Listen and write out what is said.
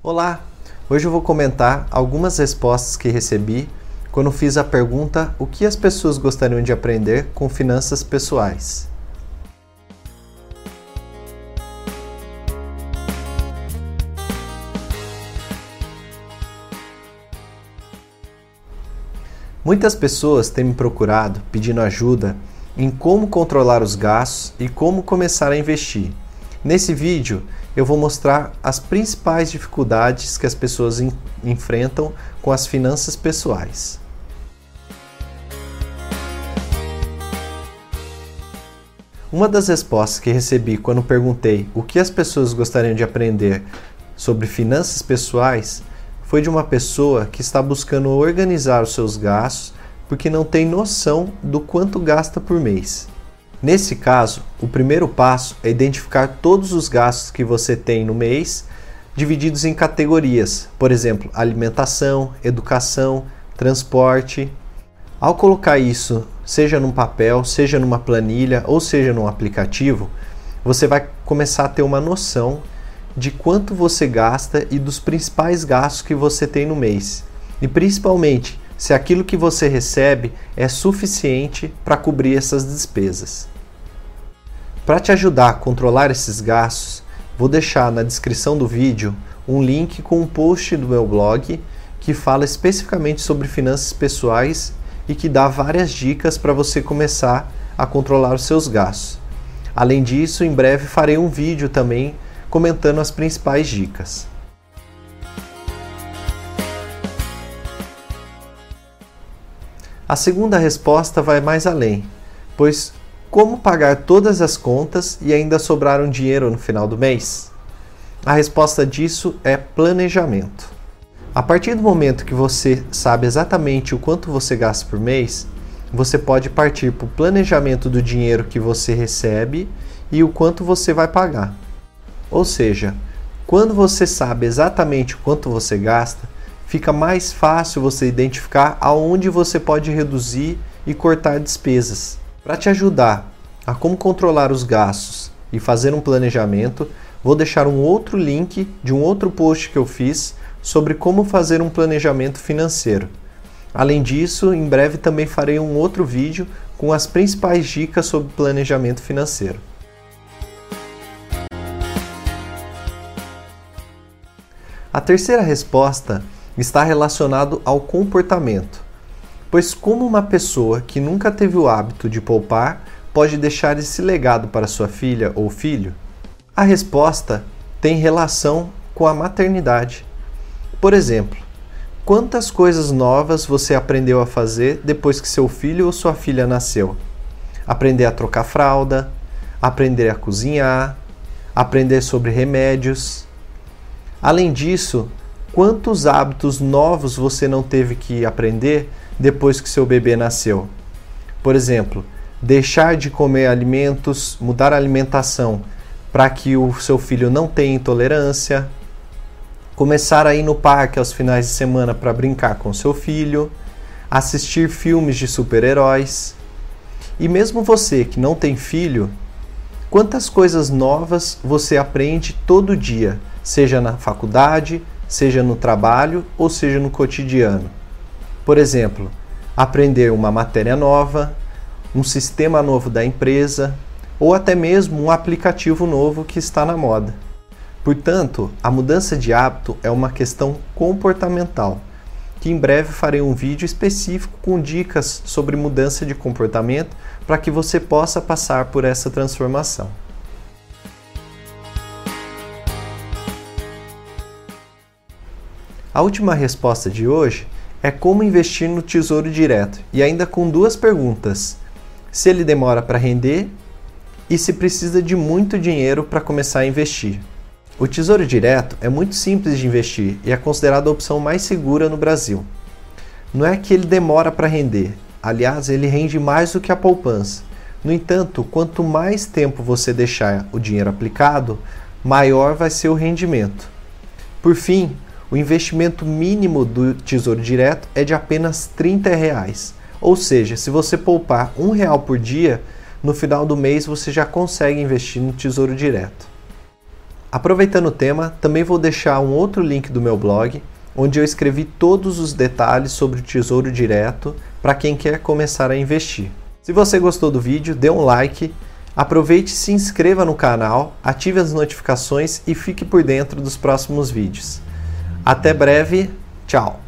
Olá! Hoje eu vou comentar algumas respostas que recebi quando fiz a pergunta o que as pessoas gostariam de aprender com finanças pessoais. Muitas pessoas têm me procurado pedindo ajuda em como controlar os gastos e como começar a investir. Nesse vídeo eu vou mostrar as principais dificuldades que as pessoas enfrentam com as finanças pessoais. Uma das respostas que recebi quando perguntei o que as pessoas gostariam de aprender sobre finanças pessoais foi de uma pessoa que está buscando organizar os seus gastos porque não tem noção do quanto gasta por mês. Nesse caso, o primeiro passo é identificar todos os gastos que você tem no mês, divididos em categorias, por exemplo, alimentação, educação, transporte. Ao colocar isso, seja num papel, seja numa planilha ou seja num aplicativo, você vai começar a ter uma noção de quanto você gasta e dos principais gastos que você tem no mês. E principalmente, se aquilo que você recebe é suficiente para cobrir essas despesas. Para te ajudar a controlar esses gastos, vou deixar na descrição do vídeo um link com um post do meu blog que fala especificamente sobre finanças pessoais e que dá várias dicas para você começar a controlar os seus gastos. Além disso, em breve farei um vídeo também comentando as principais dicas. A segunda resposta vai mais além, pois como pagar todas as contas e ainda sobrar um dinheiro no final do mês? A resposta disso é planejamento. A partir do momento que você sabe exatamente o quanto você gasta por mês, você pode partir para o planejamento do dinheiro que você recebe e o quanto você vai pagar. Ou seja, quando você sabe exatamente o quanto você gasta, fica mais fácil você identificar aonde você pode reduzir e cortar despesas. Para te ajudar a como controlar os gastos e fazer um planejamento, vou deixar um outro link de um outro post que eu fiz sobre como fazer um planejamento financeiro. Além disso, em breve também farei um outro vídeo com as principais dicas sobre planejamento financeiro. A terceira resposta está relacionado ao comportamento. Pois, como uma pessoa que nunca teve o hábito de poupar pode deixar esse legado para sua filha ou filho? A resposta tem relação com a maternidade. Por exemplo, quantas coisas novas você aprendeu a fazer depois que seu filho ou sua filha nasceu? Aprender a trocar fralda, aprender a cozinhar, aprender sobre remédios. Além disso, Quantos hábitos novos você não teve que aprender depois que seu bebê nasceu? Por exemplo, deixar de comer alimentos, mudar a alimentação para que o seu filho não tenha intolerância, começar a ir no parque aos finais de semana para brincar com seu filho, assistir filmes de super-heróis. E mesmo você que não tem filho, quantas coisas novas você aprende todo dia, seja na faculdade, seja no trabalho ou seja no cotidiano. Por exemplo, aprender uma matéria nova, um sistema novo da empresa ou até mesmo um aplicativo novo que está na moda. Portanto, a mudança de hábito é uma questão comportamental, que em breve farei um vídeo específico com dicas sobre mudança de comportamento para que você possa passar por essa transformação. A última resposta de hoje é como investir no Tesouro Direto e ainda com duas perguntas: se ele demora para render e se precisa de muito dinheiro para começar a investir. O Tesouro Direto é muito simples de investir e é considerado a opção mais segura no Brasil. Não é que ele demora para render, aliás, ele rende mais do que a poupança. No entanto, quanto mais tempo você deixar o dinheiro aplicado, maior vai ser o rendimento. Por fim, o investimento mínimo do Tesouro Direto é de apenas 30 reais. Ou seja, se você poupar um real por dia, no final do mês você já consegue investir no Tesouro Direto. Aproveitando o tema, também vou deixar um outro link do meu blog, onde eu escrevi todos os detalhes sobre o Tesouro Direto para quem quer começar a investir. Se você gostou do vídeo, dê um like, aproveite e se inscreva no canal, ative as notificações e fique por dentro dos próximos vídeos. Até breve, tchau!